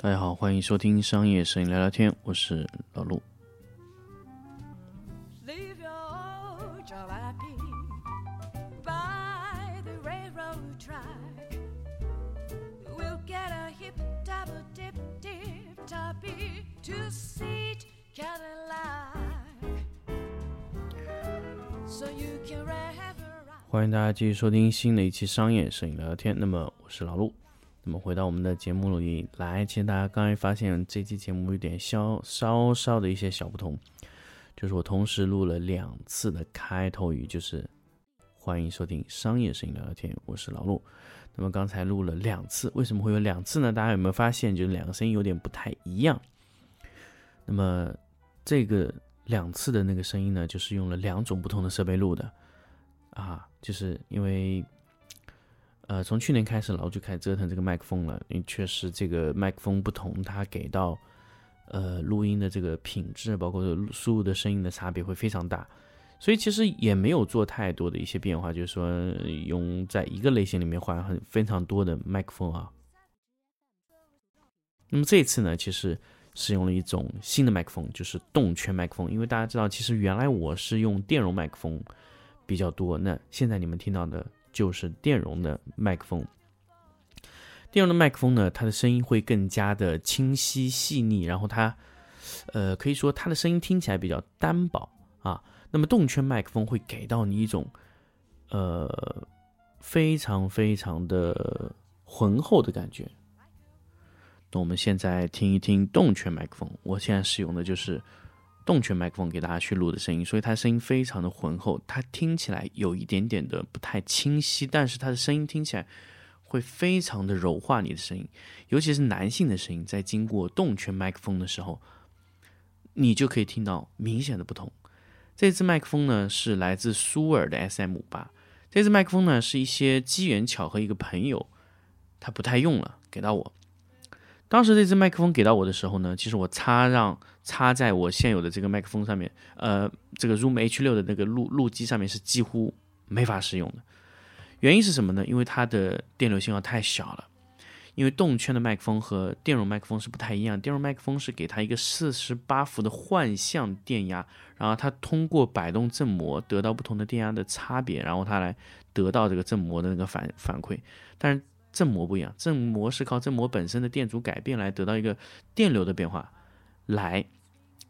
大家好，欢迎收听商业摄影聊聊天，我是老陆。欢迎大家继续收听新的一期商业摄影聊聊天。那么我是老陆。那么回到我们的节目里来，其实大家刚才发现这期节目有点稍稍稍的一些小不同，就是我同时录了两次的开头语，就是欢迎收听商业声音聊聊天，我是老陆。那么刚才录了两次，为什么会有两次呢？大家有没有发现，就是两个声音有点不太一样？那么这个两次的那个声音呢，就是用了两种不同的设备录的。啊，就是因为，呃，从去年开始，老陆就开始折腾这个麦克风了。因为确实这个麦克风不同，它给到呃录音的这个品质，包括输入的声音的差别会非常大。所以其实也没有做太多的一些变化，就是说用在一个类型里面换很非常多的麦克风啊。那么这次呢，其实使用了一种新的麦克风，就是动圈麦克风。因为大家知道，其实原来我是用电容麦克风。比较多。那现在你们听到的就是电容的麦克风。电容的麦克风呢，它的声音会更加的清晰细腻，然后它，呃，可以说它的声音听起来比较单薄啊。那么动圈麦克风会给到你一种，呃，非常非常的浑厚的感觉。那我们现在听一听动圈麦克风，我现在使用的就是。动圈麦克风给大家去录的声音，所以它声音非常的浑厚，它听起来有一点点的不太清晰，但是它的声音听起来会非常的柔化你的声音，尤其是男性的声音，在经过动圈麦克风的时候，你就可以听到明显的不同。这支麦克风呢是来自舒尔的 SM 五八，这支麦克风呢是一些机缘巧合，一个朋友他不太用了，给到我。当时这支麦克风给到我的时候呢，其实我插让插在我现有的这个麦克风上面，呃，这个 Room H 六的那个录录机上面是几乎没法使用的。原因是什么呢？因为它的电流信号太小了。因为动圈的麦克风和电容麦克风是不太一样，电容麦克风是给它一个四十八伏的换向电压，然后它通过摆动振膜得到不同的电压的差别，然后它来得到这个振膜的那个反反馈，但是。振膜不一样，振膜是靠振膜本身的电阻改变来得到一个电流的变化，来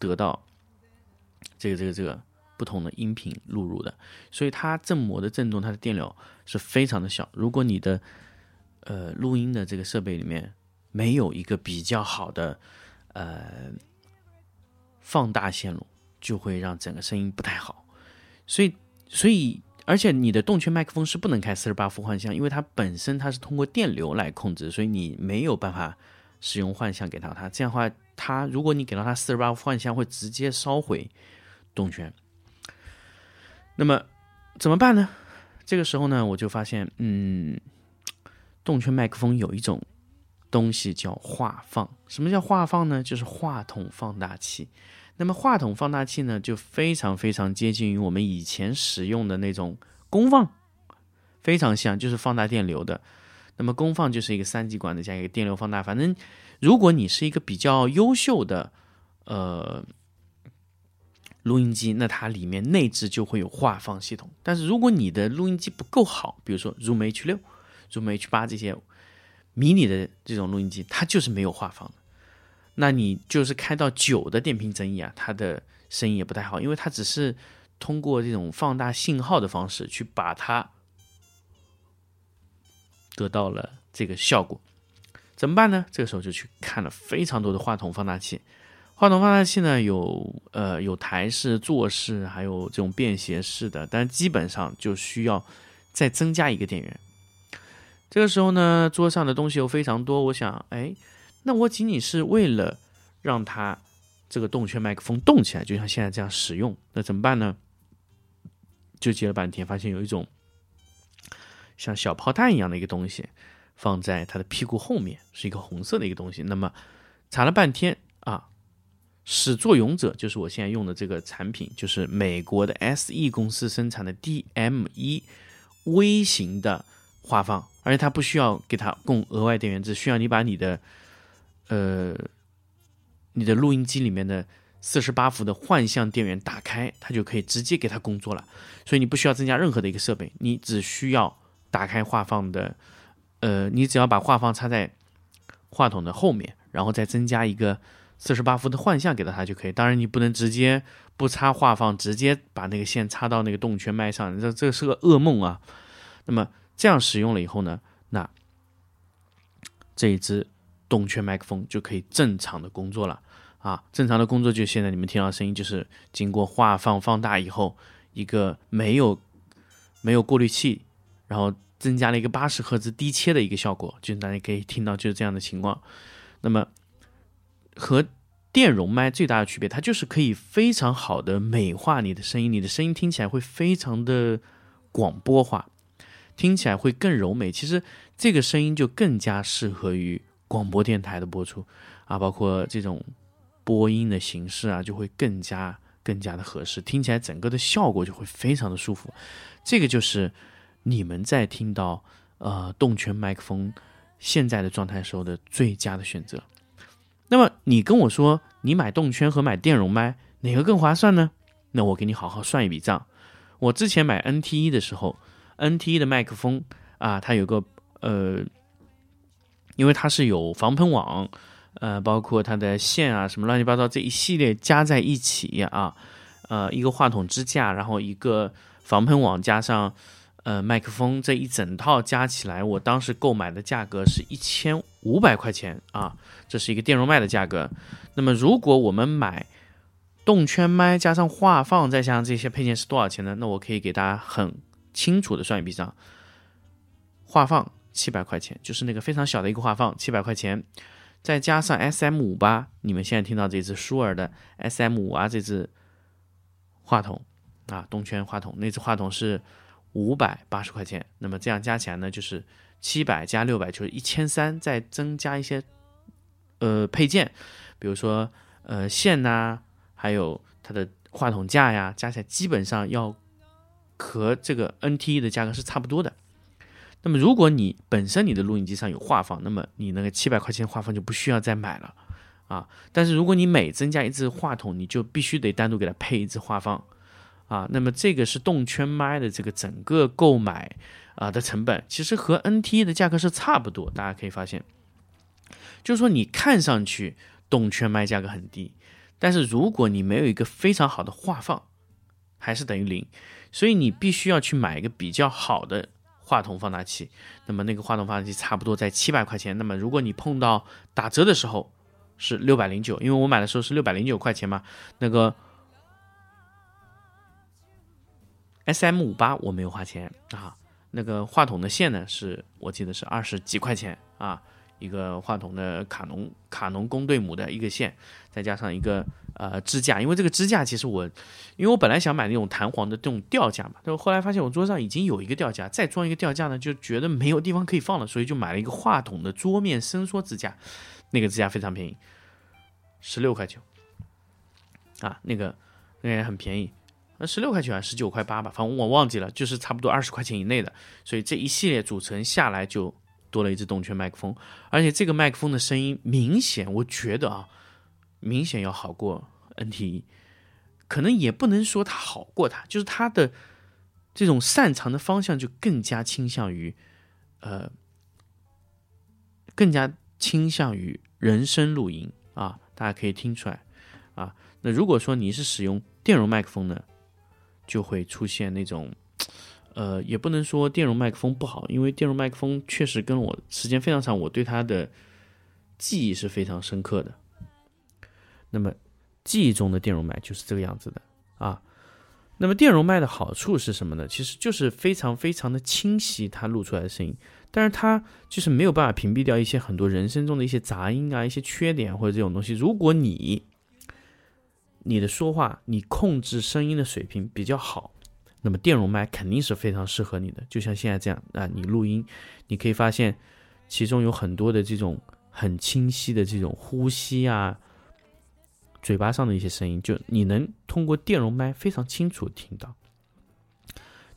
得到这个这个这个不同的音频录入的。所以它振膜的振动，它的电流是非常的小。如果你的呃录音的这个设备里面没有一个比较好的呃放大线路，就会让整个声音不太好。所以，所以。而且你的动圈麦克风是不能开四十八伏换向，因为它本身它是通过电流来控制，所以你没有办法使用幻象给到它。这样的话，它如果你给到它四十八伏换向，会直接烧毁动圈。那么怎么办呢？这个时候呢，我就发现，嗯，动圈麦克风有一种东西叫话放。什么叫话放呢？就是话筒放大器。那么话筒放大器呢，就非常非常接近于我们以前使用的那种功放，非常像，就是放大电流的。那么功放就是一个三极管的加一个电流放大。反正如果你是一个比较优秀的呃录音机，那它里面内置就会有话放系统。但是如果你的录音机不够好，比如说 Zoom H 六、Zoom H 八这些迷你的这种录音机，它就是没有话放。那你就是开到九的电平增益啊，它的声音也不太好，因为它只是通过这种放大信号的方式去把它得到了这个效果。怎么办呢？这个时候就去看了非常多的话筒放大器。话筒放大器呢，有呃有台式、座式，还有这种便携式的，但基本上就需要再增加一个电源。这个时候呢，桌上的东西又非常多，我想，哎。那我仅仅是为了让它这个动圈麦克风动起来，就像现在这样使用，那怎么办呢？就接了半天，发现有一种像小炮弹一样的一个东西放在它的屁股后面，是一个红色的一个东西。那么查了半天啊，始作俑者就是我现在用的这个产品，就是美国的 SE 公司生产的 DM 一微型的话放，而且它不需要给它供额外电源，只需要你把你的呃你的录音机里面的。四十八伏的幻象电源打开，它就可以直接给它工作了，所以你不需要增加任何的一个设备，你只需要打开话放的，呃，你只要把话放插在话筒的后面，然后再增加一个四十八伏的幻象给到它就可以。当然，你不能直接不插话放，直接把那个线插到那个动圈麦上，这这是个噩梦啊。那么这样使用了以后呢，那这一支动圈麦克风就可以正常的工作了。啊，正常的工作就现在你们听到声音，就是经过画放放大以后，一个没有没有过滤器，然后增加了一个八十赫兹低切的一个效果，就是大家可以听到就是这样的情况。那么和电容麦最大的区别，它就是可以非常好的美化你的声音，你的声音听起来会非常的广播化，听起来会更柔美。其实这个声音就更加适合于广播电台的播出啊，包括这种。播音的形式啊，就会更加更加的合适，听起来整个的效果就会非常的舒服。这个就是你们在听到呃动圈麦克风现在的状态时候的最佳的选择。那么你跟我说，你买动圈和买电容麦哪个更划算呢？那我给你好好算一笔账。我之前买 NT1 的时候，NT1 的麦克风啊，它有个呃，因为它是有防喷网。呃，包括它的线啊，什么乱七八糟这一系列加在一起啊，呃，一个话筒支架，然后一个防喷网，加上呃麦克风，这一整套加起来，我当时购买的价格是一千五百块钱啊，这是一个电容麦的价格。那么如果我们买动圈麦加上话放，再加上这些配件是多少钱呢？那我可以给大家很清楚的算一笔账，话放七百块钱，就是那个非常小的一个话放，七百块钱。再加上 S M 五八，你们现在听到这只舒尔的 S M 五啊，这只话筒啊，动圈话筒，那只话筒是五百八十块钱。那么这样加起来呢，就是七百加六百，就是一千三。再增加一些呃配件，比如说呃线呐，还有它的话筒架呀，加起来基本上要和这个 N T E 的价格是差不多的。那么，如果你本身你的录音机上有话放，那么你那个七百块钱话放就不需要再买了啊。但是如果你每增加一支话筒，你就必须得单独给它配一支话放啊。那么这个是动圈麦的这个整个购买啊的成本，其实和 NT 的价格是差不多。大家可以发现，就是说你看上去动圈麦价格很低，但是如果你没有一个非常好的话放，还是等于零。所以你必须要去买一个比较好的。话筒放大器，那么那个话筒放大器差不多在七百块钱。那么如果你碰到打折的时候是六百零九，因为我买的时候是六百零九块钱嘛。那个 S M 五八我没有花钱啊。那个话筒的线呢，是我记得是二十几块钱啊。一个话筒的卡农卡农公对母的一个线，再加上一个呃支架，因为这个支架其实我，因为我本来想买那种弹簧的这种吊架嘛，但是后来发现我桌上已经有一个吊架，再装一个吊架呢，就觉得没有地方可以放了，所以就买了一个话筒的桌面伸缩支架，那个支架非常便宜，十六块九，啊，那个那也很便宜，那十六块九还十九块八吧，反正我忘记了，就是差不多二十块钱以内的，所以这一系列组成下来就。多了一支动圈麦克风，而且这个麦克风的声音明显，我觉得啊，明显要好过 NT，可能也不能说它好过它，就是它的这种擅长的方向就更加倾向于，呃，更加倾向于人声录音啊，大家可以听出来啊。那如果说你是使用电容麦克风呢，就会出现那种。呃，也不能说电容麦克风不好，因为电容麦克风确实跟我时间非常长，我对它的记忆是非常深刻的。那么记忆中的电容麦就是这个样子的啊。那么电容麦的好处是什么呢？其实就是非常非常的清晰，它录出来的声音，但是它就是没有办法屏蔽掉一些很多人声中的一些杂音啊、一些缺点或者这种东西。如果你你的说话，你控制声音的水平比较好，那么电容麦肯定是非常适合你的。就像现在这样啊，你录音，你可以发现其中有很多的这种很清晰的这种呼吸啊，嘴巴上的一些声音，就你能通过电容麦非常清楚听到。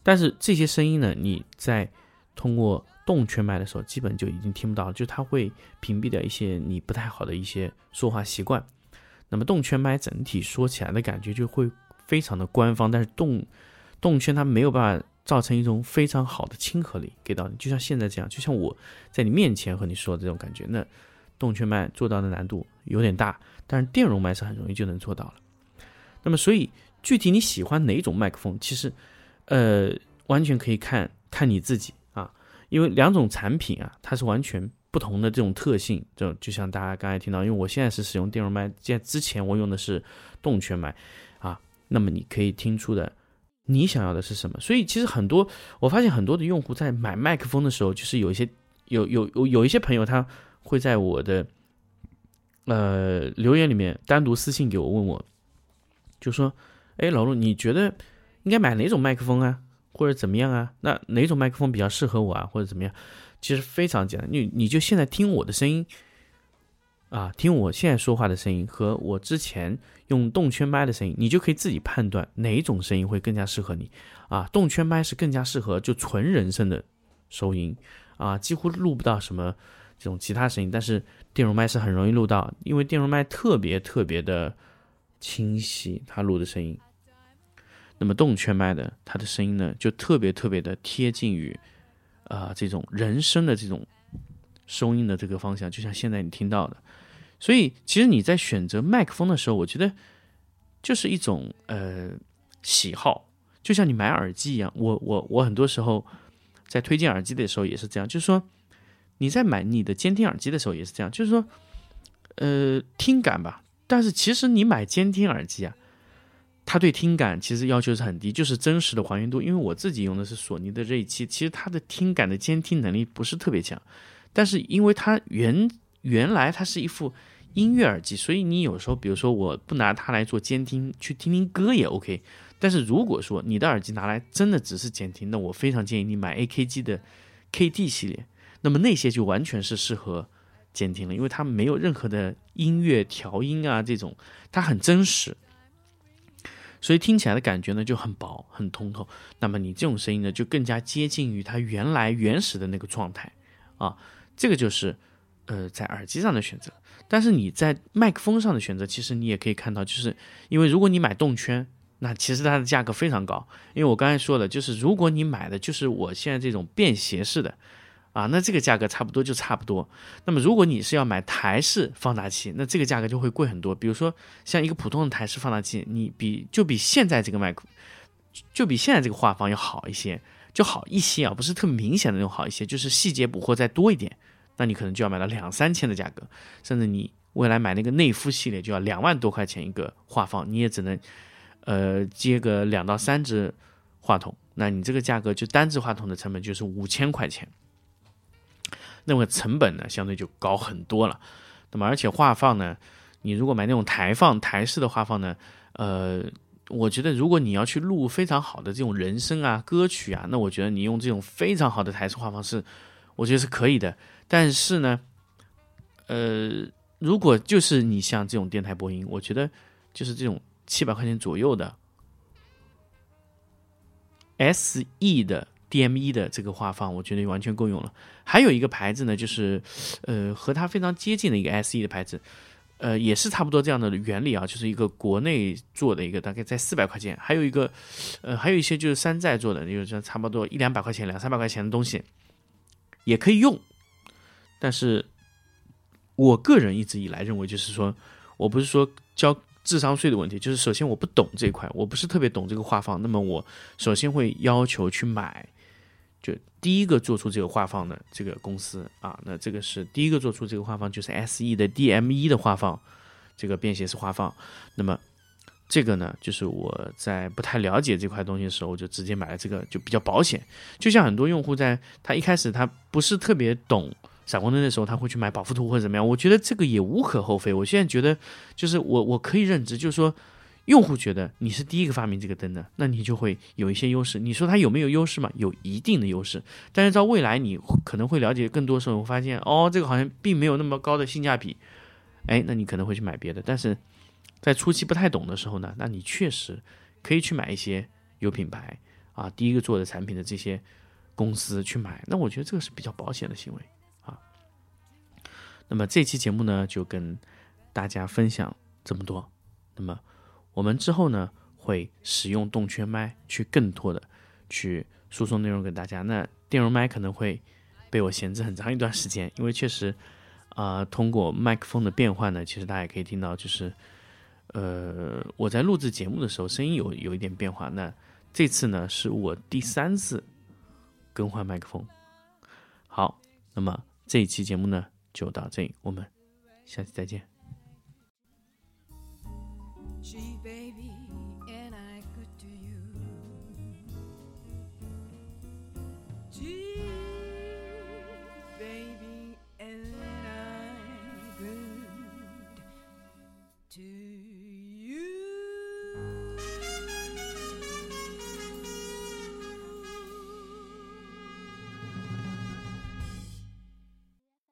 但是这些声音呢，你在通过动圈麦的时候，基本就已经听不到了，就它会屏蔽掉一些你不太好的一些说话习惯。那么动圈麦整体说起来的感觉就会非常的官方，但是动动圈它没有办法造成一种非常好的亲和力给到你，就像现在这样，就像我在你面前和你说这种感觉。那动圈麦做到的难度有点大，但是电容麦是很容易就能做到了。那么所以具体你喜欢哪种麦克风，其实呃完全可以看看你自己啊，因为两种产品啊它是完全。不同的这种特性，就就像大家刚才听到，因为我现在是使用电容麦，在之前我用的是动圈麦，啊，那么你可以听出的，你想要的是什么？所以其实很多，我发现很多的用户在买麦克风的时候，就是有一些有有有有一些朋友他会在我的呃留言里面单独私信给我问我，就说，哎，老陆，你觉得应该买哪种麦克风啊，或者怎么样啊？那哪种麦克风比较适合我啊，或者怎么样？其实非常简单，你你就现在听我的声音，啊，听我现在说话的声音和我之前用动圈麦的声音，你就可以自己判断哪种声音会更加适合你。啊，动圈麦是更加适合就纯人声的收音，啊，几乎录不到什么这种其他声音。但是电容麦是很容易录到，因为电容麦特别特别的清晰，它录的声音。那么动圈麦的它的声音呢，就特别特别的贴近于。啊，这种人声的这种收音的这个方向，就像现在你听到的，所以其实你在选择麦克风的时候，我觉得就是一种呃喜好，就像你买耳机一样。我我我很多时候在推荐耳机的时候也是这样，就是说你在买你的监听耳机的时候也是这样，就是说呃听感吧。但是其实你买监听耳机啊。它对听感其实要求是很低，就是真实的还原度。因为我自己用的是索尼的 Z7，其实它的听感的监听能力不是特别强。但是因为它原原来它是一副音乐耳机，所以你有时候，比如说我不拿它来做监听，去听听歌也 OK。但是如果说你的耳机拿来真的只是监听，那我非常建议你买 AKG 的 KT 系列，那么那些就完全是适合监听了，因为它没有任何的音乐调音啊这种，它很真实。所以听起来的感觉呢就很薄很通透，那么你这种声音呢就更加接近于它原来原始的那个状态，啊，这个就是呃在耳机上的选择。但是你在麦克风上的选择，其实你也可以看到，就是因为如果你买动圈，那其实它的价格非常高。因为我刚才说了，就是如果你买的就是我现在这种便携式的。啊，那这个价格差不多就差不多。那么如果你是要买台式放大器，那这个价格就会贵很多。比如说像一个普通的台式放大器，你比就比现在这个麦克，就比现在这个画放要好一些，就好一些啊，不是特明显的那种好一些，就是细节捕获再多一点，那你可能就要买到两三千的价格，甚至你未来买那个内夫系列就要两万多块钱一个画放，你也只能呃接个两到三支话筒，那你这个价格就单支话筒的成本就是五千块钱。那么成本呢，相对就高很多了。那么而且画放呢，你如果买那种台放台式的画放呢，呃，我觉得如果你要去录非常好的这种人声啊、歌曲啊，那我觉得你用这种非常好的台式画放是，我觉得是可以的。但是呢，呃，如果就是你像这种电台播音，我觉得就是这种七百块钱左右的 SE 的。DME 的这个画放，我觉得完全够用了。还有一个牌子呢，就是，呃，和它非常接近的一个 SE 的牌子，呃，也是差不多这样的原理啊，就是一个国内做的一个，大概在四百块钱。还有一个，呃，还有一些就是山寨做的，就是差不多一两百块钱、两三百块钱的东西，也可以用。但是，我个人一直以来认为，就是说我不是说交。智商税的问题，就是首先我不懂这块，我不是特别懂这个画放，那么我首先会要求去买。就第一个做出这个画放的这个公司啊，那这个是第一个做出这个画放，就是 S E 的 D M 一的画放，这个便携式画放。那么这个呢，就是我在不太了解这块东西的时候，我就直接买了这个，就比较保险。就像很多用户在他一开始他不是特别懂闪光灯的时候，他会去买保护图或者怎么样，我觉得这个也无可厚非。我现在觉得就是我我可以认知，就是说用户觉得你是第一个发明这个灯的，那你就会有一些优势。你说它有没有优势嘛？有一定的优势。但是到未来，你可能会了解更多时候，发现哦，这个好像并没有那么高的性价比。哎，那你可能会去买别的。但是在初期不太懂的时候呢，那你确实可以去买一些有品牌啊，第一个做的产品的这些公司去买。那我觉得这个是比较保险的行为啊。那么这期节目呢，就跟大家分享这么多。那么。我们之后呢会使用动圈麦去更多的去输送内容给大家。那电容麦可能会被我闲置很长一段时间，因为确实啊，通过麦克风的变换呢，其实大家也可以听到，就是呃，我在录制节目的时候声音有有一点变化。那这次呢是我第三次更换麦克风。好，那么这一期节目呢就到这里，我们下期再见。